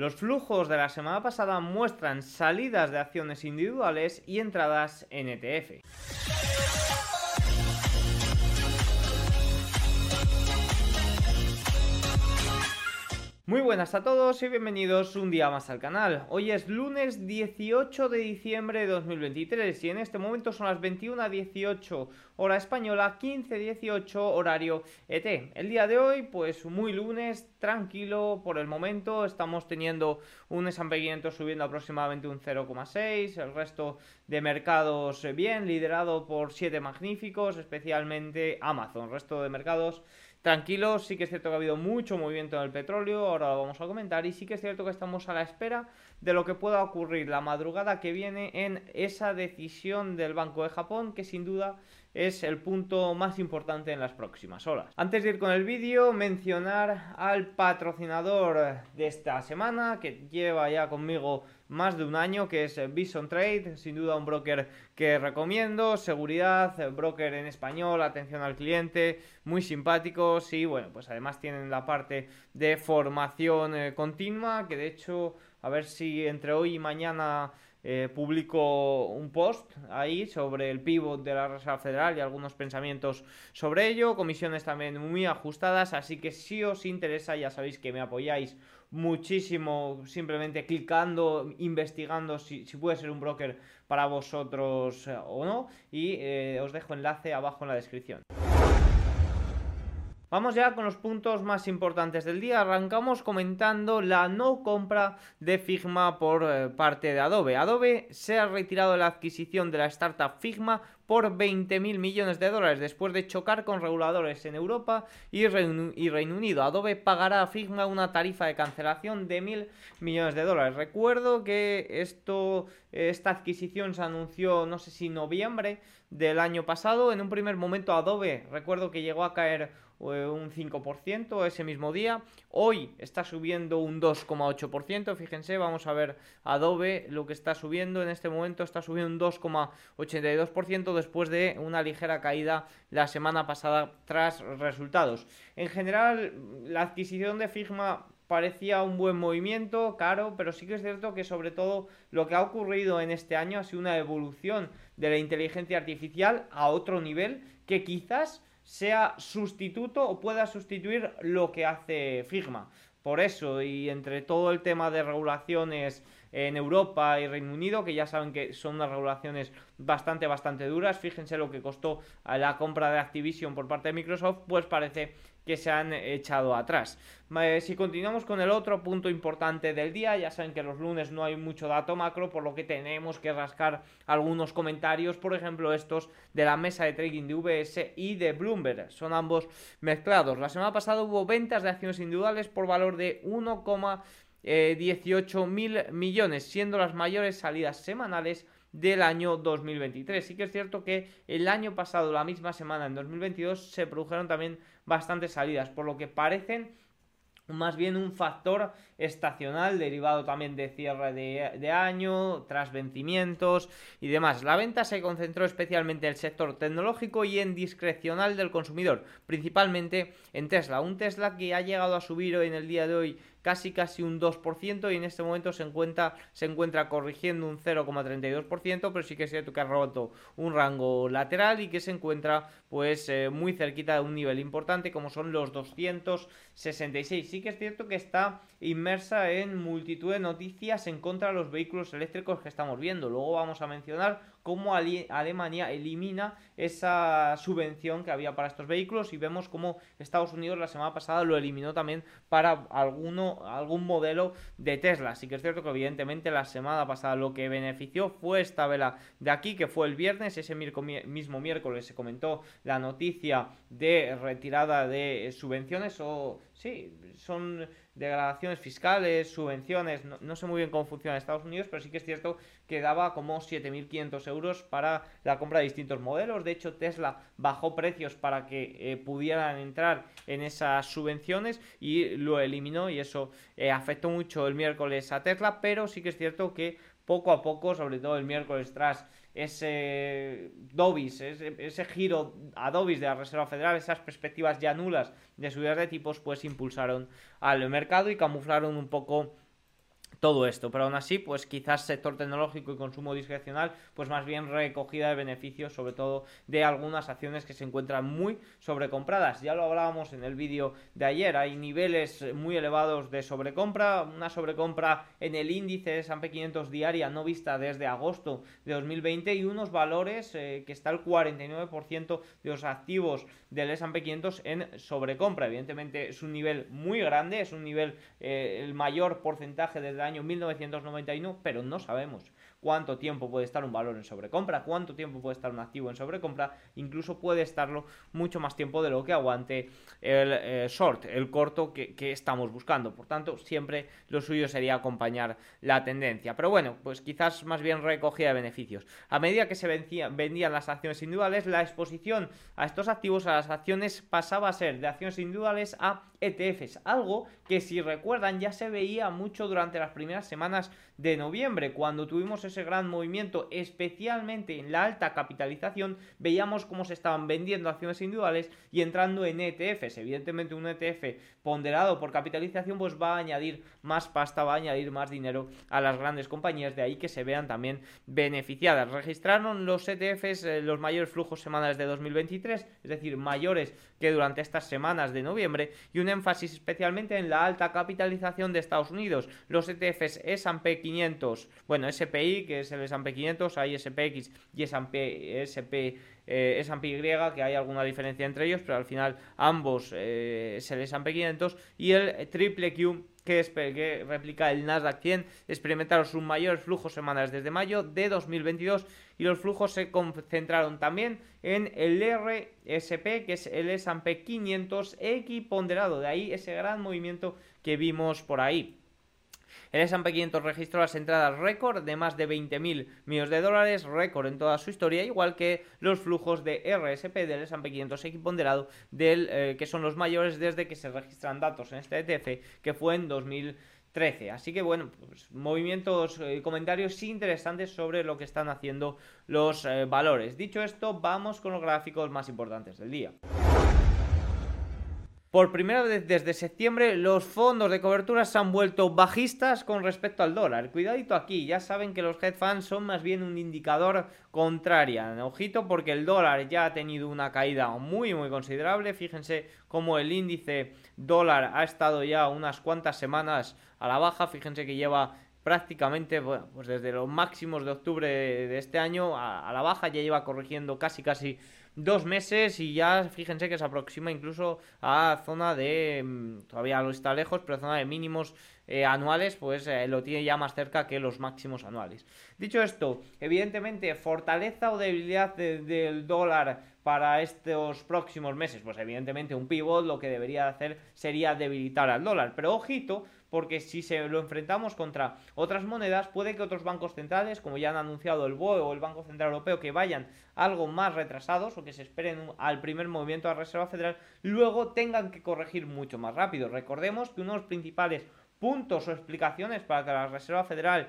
Los flujos de la semana pasada muestran salidas de acciones individuales y entradas en ETF. Muy buenas a todos y bienvenidos un día más al canal. Hoy es lunes 18 de diciembre de 2023 y en este momento son las 21.18 hora española, 15.18 horario ET. El día de hoy pues muy lunes, tranquilo por el momento, estamos teniendo un S&P 500 subiendo aproximadamente un 0,6, el resto de mercados bien, liderado por 7 magníficos, especialmente Amazon, resto de mercados Tranquilos, sí que es cierto que ha habido mucho movimiento en el petróleo, ahora lo vamos a comentar, y sí que es cierto que estamos a la espera de lo que pueda ocurrir la madrugada que viene en esa decisión del Banco de Japón, que sin duda es el punto más importante en las próximas horas. Antes de ir con el vídeo, mencionar al patrocinador de esta semana, que lleva ya conmigo más de un año, que es Bison Trade, sin duda un broker que recomiendo, seguridad, broker en español, atención al cliente, muy simpáticos y bueno, pues además tienen la parte de formación eh, continua, que de hecho, a ver si entre hoy y mañana eh, publico un post ahí sobre el pivot de la Reserva Federal y algunos pensamientos sobre ello, comisiones también muy ajustadas, así que si os interesa ya sabéis que me apoyáis muchísimo simplemente clicando, investigando si, puede ser un broker para vosotros eh, o no y eh, os dejo enlace abajo en la descripción. Vamos ya con los puntos más importantes del día. Arrancamos comentando la no compra de Figma por eh, parte de Adobe. Adobe se ha retirado la adquisición de la startup Figma por 20.000 millones de dólares después de chocar con reguladores en Europa y Reino, Unido. Adobe pagará a Figma una tarifa de cancelación de 1.000 millones de dólares. Recuerdo que esto, esta adquisición se anunció, no sé si noviembre del año pasado. En un primer momento Adobe, recuerdo que llegó a caer eh, un 5% ese mismo día. Hoy está subiendo un 2,8%. Fíjense, vamos a ver Adobe lo que está subiendo. En este momento está subiendo un 2,82% después de una ligera caída la semana pasada tras resultados. En general, la adquisición de Figma parecía un buen movimiento, caro, pero sí que es cierto que sobre todo lo que ha ocurrido en este año ha sido una evolución de la inteligencia artificial a otro nivel que quizás sea sustituto o pueda sustituir lo que hace Figma. Por eso, y entre todo el tema de regulaciones en Europa y Reino Unido, que ya saben que son unas regulaciones bastante, bastante duras, fíjense lo que costó la compra de Activision por parte de Microsoft, pues parece que se han echado atrás. Si continuamos con el otro punto importante del día, ya saben que los lunes no hay mucho dato macro, por lo que tenemos que rascar algunos comentarios, por ejemplo estos de la mesa de trading de VS y de Bloomberg, son ambos mezclados. La semana pasada hubo ventas de acciones individuales por valor de 1,18 mil millones, siendo las mayores salidas semanales del año 2023. Sí que es cierto que el año pasado, la misma semana, en 2022, se produjeron también bastantes salidas, por lo que parecen más bien un factor estacional derivado también de cierre de, año, tras vencimientos y demás. La venta se concentró especialmente en el sector tecnológico y en discrecional del consumidor, principalmente en Tesla. Un Tesla que ha llegado a subir hoy en el día de hoy casi casi un 2% y en este momento se encuentra, se encuentra corrigiendo un 0,32%, pero sí que es cierto que ha roto un rango lateral y que se encuentra pues eh, muy cerquita de un nivel importante como son los 266. Sí que es cierto que está inmersa en multitud de noticias en contra de los vehículos eléctricos que estamos viendo. Luego vamos a mencionar cómo Alemania elimina esa subvención que había para estos vehículos y vemos cómo Estados Unidos la semana pasada lo eliminó también para alguno, algún modelo de Tesla. Así que es cierto que evidentemente la semana pasada lo que benefició fue esta vela de aquí, que fue el viernes, ese mismo miércoles se comentó la noticia de retirada de subvenciones o sí, son degradaciones fiscales, subvenciones, no, sé muy bien cómo funciona en Estados Unidos, pero sí que es cierto que daba como 7.500 euros para la compra de distintos modelos. De hecho, Tesla bajó precios para que eh, pudieran entrar en esas subvenciones y lo eliminó y eso eh, afectó mucho el miércoles a Tesla, pero sí que es cierto que poco a poco, sobre todo el miércoles tras ese Dobis, ese, giro a de la Reserva Federal, esas perspectivas ya nulas de subidas de tipos, pues impulsaron al mercado y camuflaron un poco todo esto, pero aún así, pues quizás sector tecnológico y consumo discrecional, pues más bien recogida de beneficios, sobre todo de algunas acciones que se encuentran muy sobrecompradas. Ya lo hablábamos en el vídeo de ayer, hay niveles muy elevados de sobrecompra, una sobrecompra en el índice de S&P 500 diaria no vista desde agosto de 2020 y unos valores eh, que está el 49% de los activos del S&P 500 en sobrecompra. Evidentemente es un nivel muy grande, es un nivel eh, el mayor porcentaje desde el 1991, pero no sabemos cuánto tiempo puede estar un valor en sobrecompra, cuánto tiempo puede estar un activo en sobrecompra, incluso puede estarlo mucho más tiempo de lo que aguante el eh, short, el corto que, estamos buscando. Por tanto, siempre lo suyo sería acompañar la tendencia. Pero bueno, pues quizás más bien recogida de beneficios. A medida que se vendían las acciones individuales, la exposición a estos activos, a las acciones, pasaba a ser de acciones individuales a ETFs, algo que si recuerdan ya se veía mucho durante las primeras semanas de noviembre, cuando tuvimos ese gran movimiento, especialmente en la alta capitalización, veíamos cómo se estaban vendiendo acciones individuales y entrando en ETFs. Evidentemente un ETF ponderado por capitalización pues va a añadir más pasta, va a añadir más dinero a las grandes compañías, de ahí que se vean también beneficiadas. Registraron los ETFs eh, los mayores flujos semanales de 2023, es decir, mayores que durante estas semanas de noviembre y un énfasis especialmente en la alta capitalización de Estados Unidos. Los ETFs S&P 500, bueno, SPI, que es el S&P 500, hay SPX y S&P SP eh, S&P que hay alguna diferencia entre ellos, pero al final ambos eh, es el S&P 500 y el triple Q que, replica el Nasdaq 100 experimentaron sus mayores flujos semanales desde mayo de 2022 y los flujos se concentraron también en el RSP, que es el S&P 500 equiponderado, de ahí ese gran movimiento que vimos por ahí. El S&P 500 registró las entradas récord de más de 20.000 millones de dólares, récord en toda su historia, igual que los flujos de RSP del S&P 500 equiponderado, del, eh, que son los mayores desde que se registran datos en este ETF, que fue en 2013. Así que bueno, pues, movimientos y eh, comentarios interesantes sobre lo que están haciendo los eh, valores. Dicho esto, vamos con los gráficos más importantes del día. Por primera vez desde septiembre, los fondos de cobertura se han vuelto bajistas con respecto al dólar. Cuidadito aquí, ya saben que los hedge funds son más bien un indicador contraria. Ojito porque el dólar ya ha tenido una caída muy muy considerable. Fíjense cómo el índice dólar ha estado ya unas cuantas semanas a la baja. Fíjense que lleva prácticamente, bueno, pues desde los máximos de octubre de este año a, a la baja, ya lleva corrigiendo casi casi dos meses y ya fíjense que se aproxima incluso a zona de, mm, todavía lo está lejos, pero zona de mínimos eh, anuales, pues eh, lo tiene ya más cerca que los máximos anuales. Dicho esto, evidentemente, fortaleza o debilidad del dólar para estos próximos meses, pues evidentemente un pivot lo que debería hacer sería debilitar al dólar, pero ojito, porque si se lo enfrentamos contra otras monedas, puede que otros bancos centrales, como ya han anunciado el BOE o el Banco Central Europeo, que vayan algo más retrasados o que se esperen al primer movimiento de la Reserva Federal, luego tengan que corregir mucho más rápido. Recordemos que uno de los principales puntos o explicaciones para que la Reserva Federal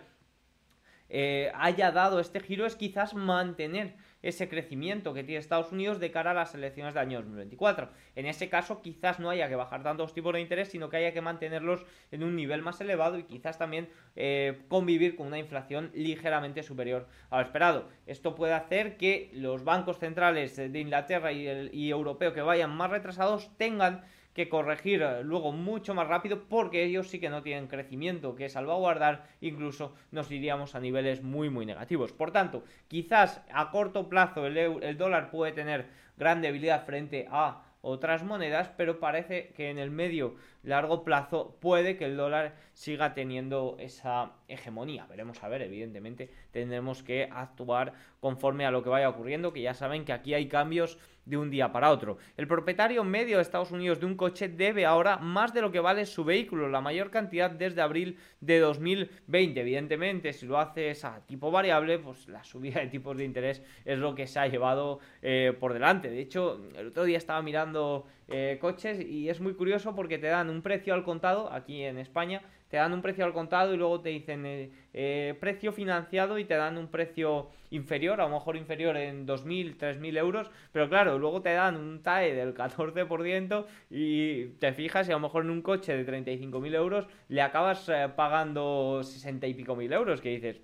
eh, haya dado este giro es quizás mantener ese crecimiento que tiene Estados Unidos de cara a las elecciones del año 2024. En ese caso, quizás no haya que bajar tanto los tipos de interés, sino que haya que mantenerlos en un nivel más elevado y quizás también eh, convivir con una inflación ligeramente superior a lo esperado. Esto puede hacer que los bancos centrales de Inglaterra y europeo que vayan más retrasados tengan que corregir eh, luego mucho más rápido porque ellos sí que no tienen crecimiento que salvaguardar, incluso nos iríamos a niveles muy muy negativos. Por tanto, quizás a corto plazo el, el dólar puede tener gran debilidad frente a otras monedas, pero parece que en el medio largo plazo puede que el dólar siga teniendo esa hegemonía. Veremos a ver, evidentemente tendremos que actuar conforme a lo que vaya ocurriendo, que ya saben que aquí hay cambios de un día para otro. El propietario medio de Estados Unidos de un coche debe ahora más de lo que vale su vehículo, la mayor cantidad desde abril de 2020. Evidentemente, si lo haces a tipo variable, pues la subida de tipos de interés es lo que se ha llevado eh, por delante. De hecho, el otro día estaba mirando eh, coches y es muy curioso porque te dan un precio al contado aquí en España te dan un precio al contado y luego te dicen eh, eh, precio financiado y te dan un precio inferior, a lo mejor inferior en 2.000, 3.000 euros, pero claro, luego te dan un TAE del 14% y te fijas y a lo mejor en un coche de 35.000 euros le acabas eh, pagando 60 y pico mil euros, que dices,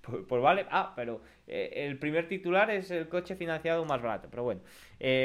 pues, pues, vale, ah, pero el primer titular es el coche financiado más barato, pero bueno,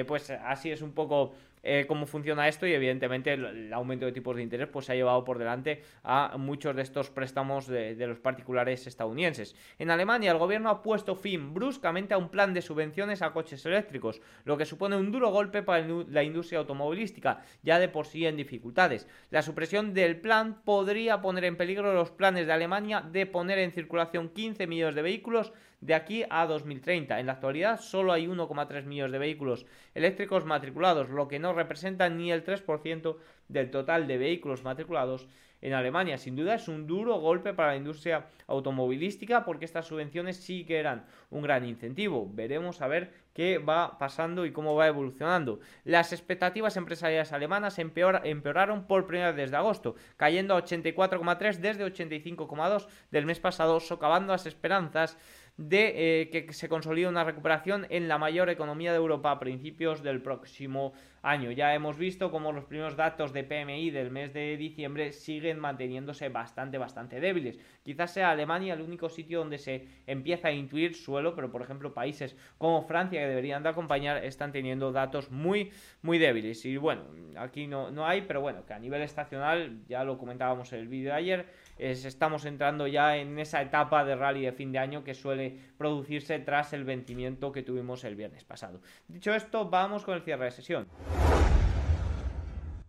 pues así es un poco eh, cómo funciona esto y evidentemente el, aumento de tipos de interés pues ha llevado por delante a muchos de estos préstamos de, los particulares estadounidenses. En Alemania el gobierno ha puesto fin bruscamente a un plan de subvenciones a coches eléctricos, lo que supone un duro golpe para la industria automovilística, ya de por sí en dificultades. La supresión del plan podría poner en peligro los planes de Alemania de poner en circulación 15 millones de vehículos de aquí a 2030. En la actualidad solo hay 1,3 millones de vehículos eléctricos matriculados, lo que no representa ni el 3% del total de vehículos matriculados en Alemania. Sin duda es un duro golpe para la industria automovilística porque estas subvenciones sí que eran un gran incentivo. Veremos a ver qué va pasando y cómo va evolucionando. Las expectativas empresariales alemanas empeoraron por primera vez desde agosto, cayendo a 84,3 desde 85,2 del mes pasado, socavando las esperanzas de eh, que se consolide una recuperación en la mayor economía de Europa a principios del próximo año. Ya hemos visto cómo los primeros datos de PMI del mes de diciembre siguen manteniéndose bastante, bastante débiles. Quizás sea Alemania el único sitio donde se empieza a intuir suelo, pero por ejemplo países como Francia que deberían de acompañar están teniendo datos muy, muy débiles. Y bueno, aquí no, no hay, pero bueno, que a nivel estacional, ya lo comentábamos en el vídeo de ayer, estamos entrando ya en esa etapa de rally de fin de año que suele producirse tras el vencimiento que tuvimos el viernes pasado. Dicho esto, vamos con el cierre de sesión.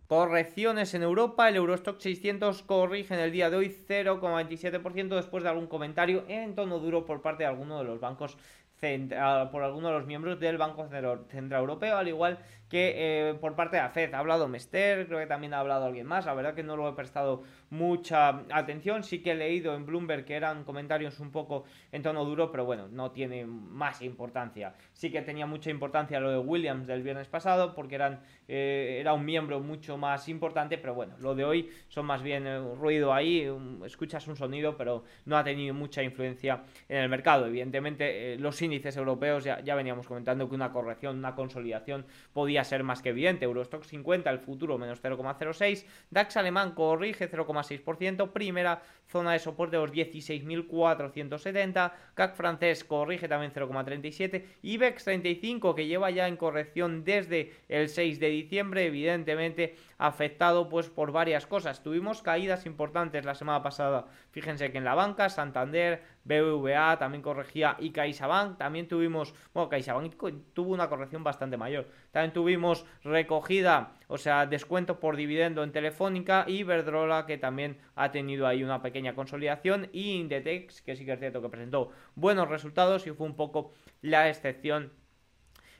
Correcciones en Europa, el Eurostock 600 corrige en el día de hoy 0,27% después de algún comentario en tono duro por parte de alguno de los bancos por alguno de los miembros del Banco Central Europeo, al igual que eh, por parte de la FED. Ha hablado Mester, creo que también ha hablado alguien más. La verdad que no lo he prestado mucha atención. Sí que he leído en Bloomberg que eran comentarios un poco en tono duro, pero bueno, no tiene más importancia. Sí que tenía mucha importancia lo de Williams del viernes pasado, porque eran, eh, era un miembro mucho más importante, pero bueno, lo de hoy son más bien eh, ruido ahí, escuchas un sonido, pero no ha tenido mucha influencia en el mercado. Evidentemente, los índices europeos ya, ya veníamos comentando que una corrección, una consolidación podía ser más que evidente. Eurostock 50, el futuro menos 0,06. DAX alemán corrige 0,6%. Primera zona de soporte los 16.470. CAC francés corrige también 0,37. IBEX 35 que lleva ya en corrección desde el 6 de diciembre. Evidentemente afectado pues por varias cosas. Tuvimos caídas importantes la semana pasada. Fíjense que en la banca, Santander, BBVA también corregía y CaixaBank. También tuvimos, bueno, CaixaBank tuvo una corrección bastante mayor. También tuvimos recogida, o sea, descuento por dividendo en Telefónica y Verdrola que también ha tenido ahí una pequeña consolidación y Indetex que sí que es cierto que presentó buenos resultados y fue un poco la excepción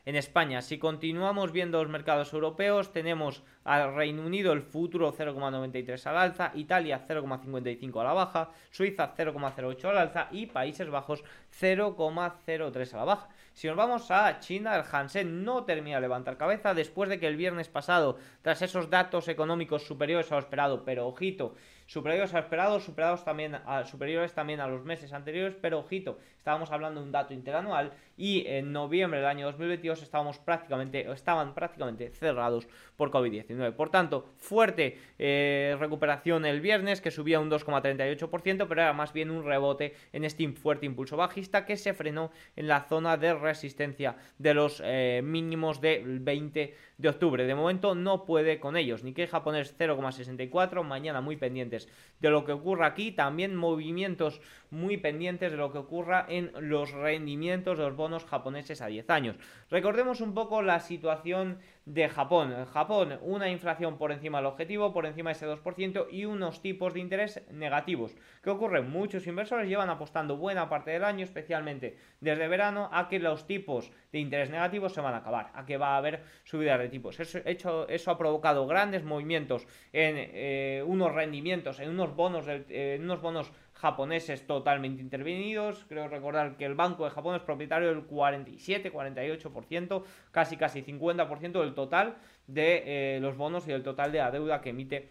en España. Si continuamos viendo los mercados europeos, tenemos al Reino Unido el futuro 0,93 al alza, Italia 0,55 a la baja, Suiza 0,08 al alza y Países Bajos 0,03 a la baja. Si nos vamos a China, el Hansen no termina de levantar cabeza después de que el viernes pasado, tras esos datos económicos superiores a lo esperado, pero ojito, superiores a lo esperado, superados también a, superiores también a los meses anteriores, pero ojito, estábamos hablando de un dato interanual y en noviembre del año 2022 estábamos prácticamente, estaban prácticamente cerrados por COVID-19. Por tanto, fuerte eh, recuperación el viernes que subía un 2,38%, pero era más bien un rebote en este fuerte impulso bajista que se frenó en la zona de resistencia de los eh, mínimos del 20 de octubre. De momento no puede con ellos. Nikkei japonés 0,64. Mañana muy pendientes de lo que ocurra aquí. También movimientos muy pendientes de lo que ocurra en los rendimientos de los bonos japoneses a 10 años. Recordemos un poco la situación de Japón. Japón, una inflación por encima del objetivo, por encima de ese 2% y unos tipos de interés negativos. ¿Qué ocurre? Muchos inversores llevan apostando buena parte del año, especialmente desde verano, a que los tipos de interés negativos se van a acabar, a que va a haber subida de tipos. Eso, hecho, eso ha provocado grandes movimientos en eh, unos rendimientos, en unos bonos, en unos bonos japoneses totalmente intervenidos. Creo recordar que el Banco de Japón es propietario del 47, 48%, casi casi 50% del total de eh, los bonos y del total de la deuda que emite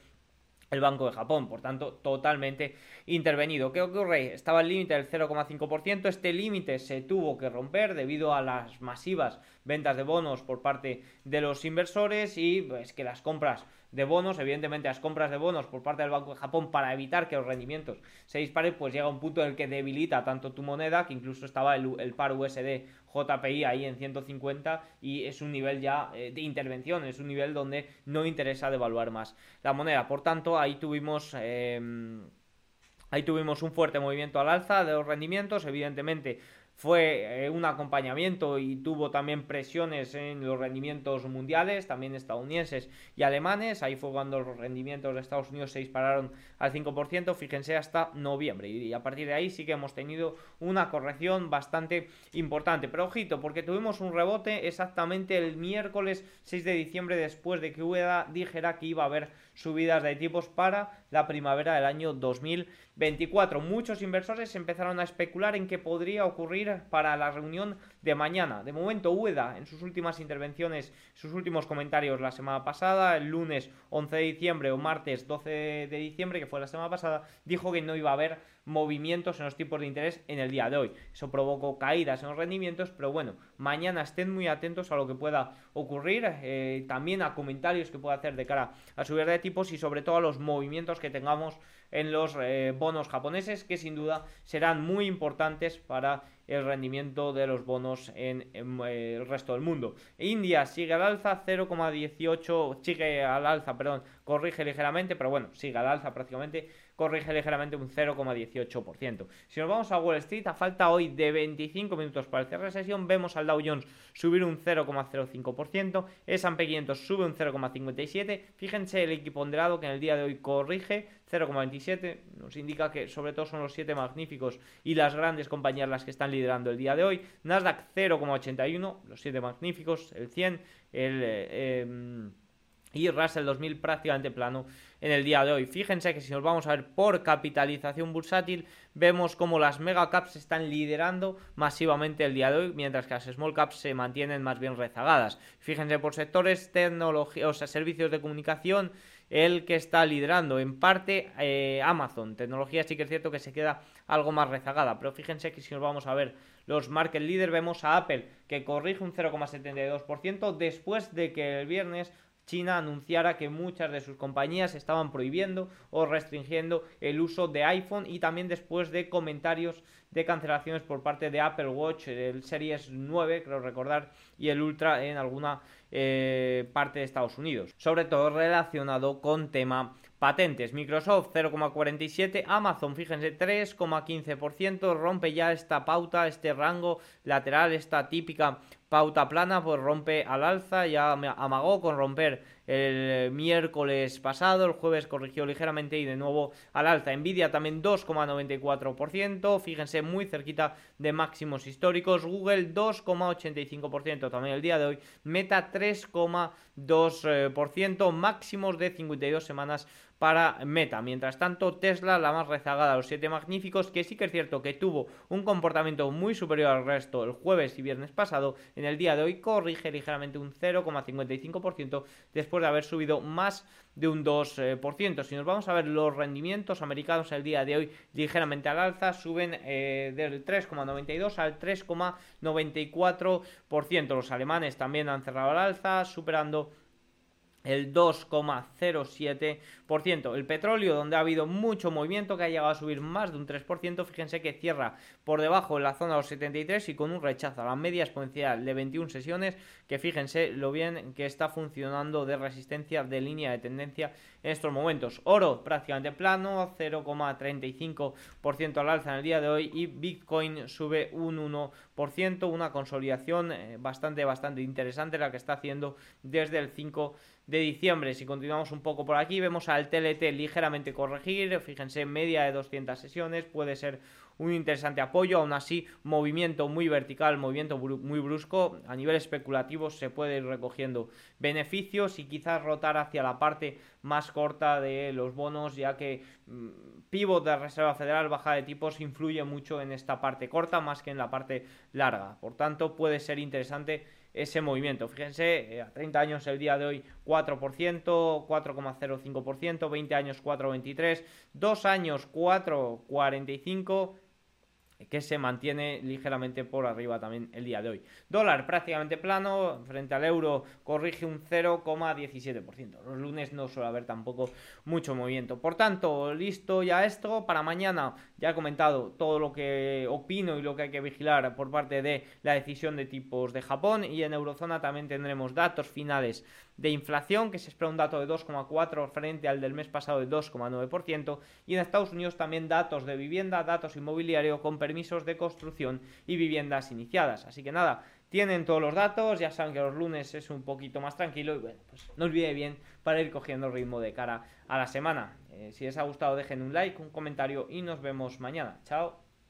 el Banco de Japón, por tanto, totalmente intervenido. ¿Qué ocurre? Estaba el límite del 0,5%, este límite se tuvo que romper debido a las masivas ventas de bonos por parte de los inversores y pues que las compras de bonos, evidentemente las compras de bonos por parte del Banco de Japón para evitar que los rendimientos se disparen, pues llega un punto en el que debilita tanto tu moneda, que incluso estaba el, el par USD JPI ahí en 150 y es un nivel ya eh, de intervención, es un nivel donde no interesa devaluar más la moneda. Por tanto, ahí tuvimos... Em, ahí tuvimos un fuerte movimiento al alza de los rendimientos, evidentemente fue eh, un acompañamiento y tuvo también presiones en los rendimientos mundiales, también estadounidenses y alemanes. Ahí fue cuando los rendimientos de Estados Unidos se dispararon al 5%, fíjense, hasta noviembre. Y a partir de ahí sí que hemos tenido una corrección bastante importante. Pero ojito, porque tuvimos un rebote exactamente el miércoles 6 de diciembre después de que UEDA dijera que iba a haber subidas de tipos para la primavera del año 2024. Muchos inversores empezaron a especular en qué podría ocurrir para la reunión de mañana. De momento, UEDA, en sus últimas intervenciones, sus últimos comentarios la semana pasada, el lunes 11 de diciembre o martes 12 de diciembre, que fue la semana pasada, dijo que no iba a haber movimientos en los tipos de interés en el día de hoy. Eso provocó caídas en los rendimientos, pero bueno, mañana estén muy atentos a lo que pueda ocurrir, eh, también a comentarios que pueda hacer de cara a subir de tipos y sobre todo a los movimientos que tengamos en los eh, bonos japoneses, que sin duda serán muy importantes para el rendimiento de los bonos en, eh, el resto del mundo. India sigue al alza, 0,18, sigue al alza, perdón, corrige ligeramente, pero bueno, sigue al alza prácticamente, corrige ligeramente un 0,18%. Si nos vamos a Wall Street, a falta hoy de 25 minutos para el cierre sesión, vemos al Dow Jones subir un 0,05%, el S&P 500 sube un 0,57%, fíjense el equiponderado que en el día de hoy corrige 0,27, nos indica que sobre todo son los 7 magníficos y las grandes compañías las que están liderando el día de hoy. Nasdaq 0,81, los 7 magníficos, el 100, el... Eh, em, y Russell 2000 prácticamente plano en el día de hoy. Fíjense que si nos vamos a ver por capitalización bursátil, vemos como las mega caps están liderando masivamente el día de hoy, mientras que las small caps se mantienen más bien rezagadas. Fíjense por sectores, tecnología, o sea, servicios de comunicación, el que está liderando. En parte eh, Amazon, tecnología sí que es cierto que se queda algo más rezagada, pero fíjense que si nos vamos a ver los market leaders, vemos a Apple que corrige un 0,72% después de que el viernes China anunciara que muchas de sus compañías estaban prohibiendo o restringiendo el uso de iPhone y también después de comentarios de cancelaciones por parte de Apple Watch, el Series 9, creo recordar, y el Ultra en alguna eh, parte de Estados Unidos. Sobre todo relacionado con tema patentes. Microsoft 0,47, Amazon, fíjense, 3,15%, rompe ya esta pauta, este rango lateral, esta típica pauta plana, pues rompe al alza, ya amagó con romper el miércoles pasado, el jueves corrigió ligeramente y de nuevo al alza. Nvidia también 2,94%, fíjense muy cerquita de máximos históricos. Google 2,85% también el día de hoy. Meta 3,2%, máximos de 52 semanas para Meta. Mientras tanto, Tesla, la más rezagada de los siete magníficos, que sí que es cierto que tuvo un comportamiento muy superior al resto el jueves y viernes pasado, en el día de hoy corrige ligeramente un 0,55% después de haber subido más de un 2%. Si nos vamos a ver los rendimientos americanos el día de hoy ligeramente al alza, suben eh, del 3,92 al 3,94%. Los alemanes también han cerrado al alza, superando el 2,07%. El petróleo, donde ha habido mucho movimiento, que ha llegado a subir más de un 3%, fíjense que cierra por debajo en la zona de los 73 y con un rechazo a la media exponencial de 21 sesiones, que fíjense lo bien que está funcionando de resistencia de línea de tendencia en estos momentos. Oro prácticamente plano, 0,35% al alza en el día de hoy y Bitcoin sube un 1%, una consolidación eh, bastante, bastante interesante la que está haciendo desde el 5 de diciembre. Si continuamos un poco por aquí, vemos al TLT ligeramente corregir, fíjense, media de 200 sesiones, puede ser un interesante apoyo, aún así movimiento muy vertical, movimiento muy brusco, a nivel especulativo se puede ir recogiendo beneficios y quizás rotar hacia la parte más corta de los bonos, ya que mm, pivot de Reserva Federal, baja de tipos, influye mucho en esta parte corta más que en la parte larga. Por tanto, puede ser interesante ese movimiento. Fíjense, eh, a 30 años el día de hoy 4%, 4,05%, 20 años 4,23%, 2 años 4,45% que se mantiene ligeramente por arriba también el día de hoy. Dólar prácticamente plano, frente al euro corrige un 0,17%. Los lunes no suele haber tampoco mucho movimiento. Por tanto, listo ya esto. Para mañana ya he comentado todo lo que opino y lo que hay que vigilar por parte de la decisión de tipos de Japón. Y en Eurozona también tendremos datos finales de inflación, que se espera un dato de 2,4 frente al del mes pasado de 2,9%. Y en Estados Unidos también datos de vivienda, datos inmobiliario con permisos de construcción y viviendas iniciadas. Así que nada, tienen todos los datos, ya saben que los lunes es un poquito más tranquilo y bueno, pues no olvide bien para ir cogiendo ritmo de cara a la semana. Eh, si les ha gustado dejen un like, un comentario y nos vemos mañana. Chao.